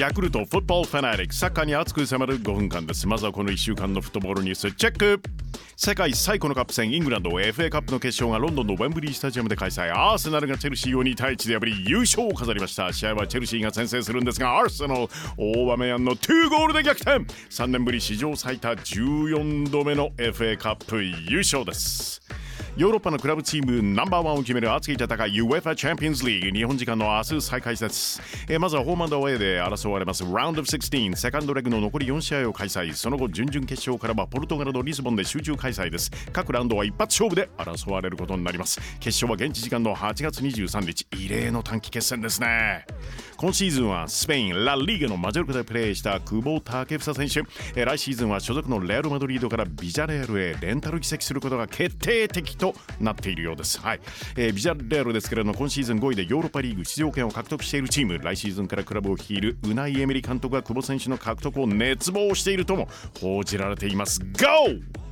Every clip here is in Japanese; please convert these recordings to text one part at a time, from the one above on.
ヤクルトフットボールファナリックサッカーに熱く迫る5分間です。まずはこの1週間のフットボールニュース。チェック。世界最古のカップ戦イングランド FA カップの決勝がロンドンのウェンブリースタジアムで開催。アーセナルがチェルシーを2対1で破り優勝を飾りました。試合はチェルシーが先制するんですがアーセナル大場ンの2ゴールで逆転。3年ぶり史上最多14度目の FA カップ優勝です。ヨーロッパのクラブチームナンバーワンを決める熱い戦い UEFA チャンピオンズリーグ日本時間の明日再開です、え、まずはホームアンドアウェイで争われます。ラウンド16セカンドレグの残り4試合を開催。その後準々決勝からはポルトガルのリスボンで集中開催です。各ラウンドは一発勝負で争われることになります。決勝は現地時間の8月23日。異例の短期決戦ですね。今シーズンはスペインラ・リーガのマジョルカでプレーした久保建英選手、えー、来シーズンは所属のレアル・マドリードからビジャレールへレンタル移籍することが決定的となっているようです。はい、えー、ビジャレアルですけれども今シーズン5位でヨーロッパリーグ出場権を獲得しているチーム来シーズンからクラブを率いるウナイ・エメリ監督が久保選手の獲得を熱望しているとも報じられています。GO!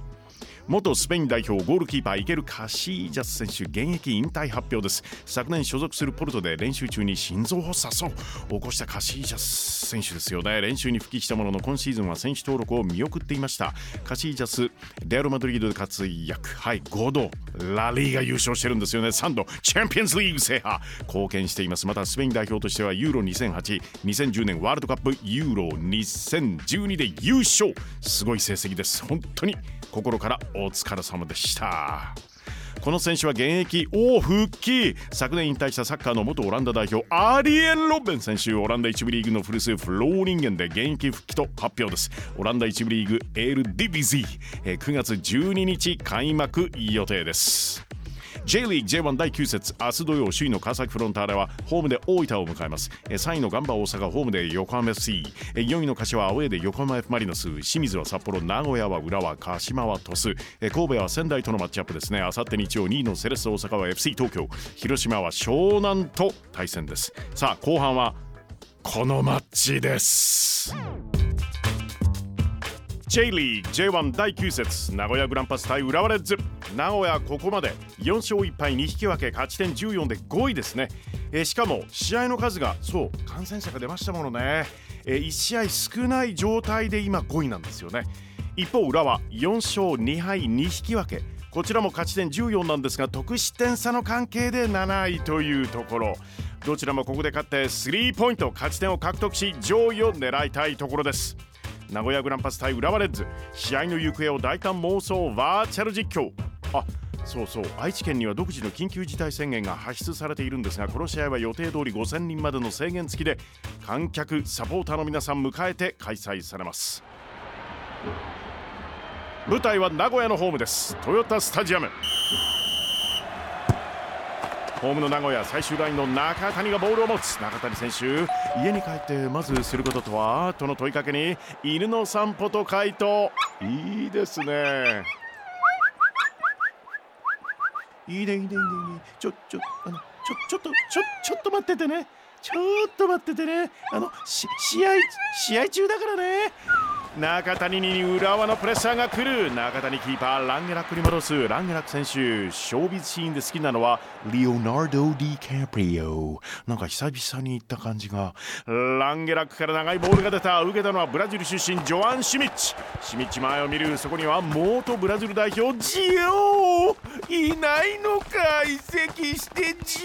元スペイン代表ゴールキーパーイケル・カシージャス選手現役引退発表です。昨年所属するポルトで練習中に心臓発作。を起こしたカシージャス選手ですよね。練習に復帰したものの今シーズンは選手登録を見送っていました。カシージャスレアル・マドリードで活躍。はい5度ラリーが優勝してるんですよね。3度チャンピオンズリーグ制覇。貢献しています。またスペイン代表としてはユーロ20082010年ワールドカップユーロ2012で優勝。すごい成績です。本当に心からお疲れ様でした。この選手は現役を復帰。昨年引退したサッカーの元オランダ代表アリエン・ロッベン。選手オランダ1部リーグの古巣フローリンゲンで現役復帰と発表です。オランダ1部リーグエール・ディビジー。9月12日開幕予定です。J リーグ J1 第9節明日土曜首位の川崎フロンターレはホームで大分を迎えます。3位のガンバ大阪ホームで横浜 FC4 位の柏はアウェーで横浜 F マリノス。清水は札幌名古屋は浦和鹿島は鳥栖。神戸は仙台とのマッチアップですね。あさって日曜2位のセレッソ大阪は FC 東京。広島は湘南と対戦です。さあ後半はこのマッチです。J リーグ J1 第9節名古屋グランパス対浦和レッズ。名古屋ここまで4勝1敗2引き分け勝ち点14で5位ですね、え、しかも試合の数がそう感染者が出ましたものね、え、1試合少ない状態で今5位なんですよね。一方浦和4勝2敗2引き分け。こちらも勝ち点14なんですが得失点差の関係で7位というところ。どちらもここで勝って3ポイント勝ち点を獲得し上位を狙いたいところです。名古屋グランパス対浦和レッズ。試合の行方を大胆妄想バーチャル実況。あそうそう。愛知県には独自の緊急事態宣言が発出されているんですがこの試合は予定通り5000人までの制限付きで観客サポーターの皆さん迎えて開催されます。舞台は名古屋のホームです。トヨタスタジアム。ホームの名古屋最終ラインの中谷がボールを持つ。中谷選手家に帰ってまずすることとは？との問いかけに犬の散歩と回答。いいですね。いいねいいねいいねいいね。ちょちょあのちょちょっとちょちょっと待っててね。ちょっと待っててね。あの試合試合中だからね。中谷に浦和のプレッシャーが来る。中谷キーパーランゲラックに戻すランゲラック選手。ショービズシーンで好きなのはリオナルド・ディカプリオなんか久々に言った感じが。ランゲラックから長いボールが出た。受けたのはブラジル出身ジョアン・シュミッチ。シュミッチ前を見るそこには元ブラジル代表ジョー。いないのか移籍してジ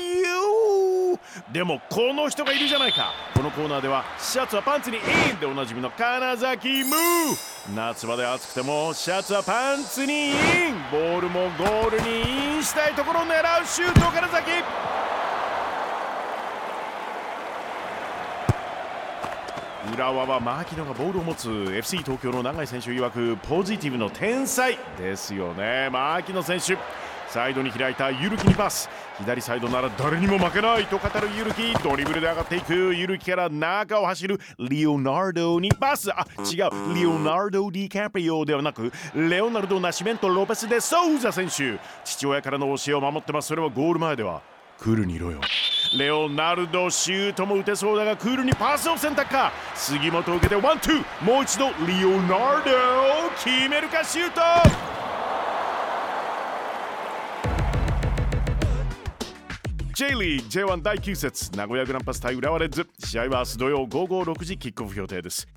ョー。でもこの人がいるじゃないか。このコーナーではシャツはパンツにインでおなじみの金崎夢生。夏場で暑くてもシャツはパンツにイン。ボールもゴールにインしたいところを狙うシュートから先浦和は牧野がボールを持つ FC 東京の永井選手曰くポジティブの天才ですよね。牧野選手。サイドに開いたゆるきにパス。左サイドなら誰にも負けないと語るゆるきドリブルで上がっていく。ゆるきから中を走る。リオナルドにパス。あ違う。リオナルド・ディカプリオではなくレオナルド・ナシメント・ロペス・デ・ソウザ選手。父親からの教えを守ってます。それはゴール前ではクールにいろよ。レオナルドシュートも打てそうだがクールにパスを選択か。杉本受けてワンツー。もう一度リオナルド決めるかシュート。J リーグ J1 第9節名古屋グランパス対浦和レッズ。試合は明日土曜午後6時キックオフ予定です。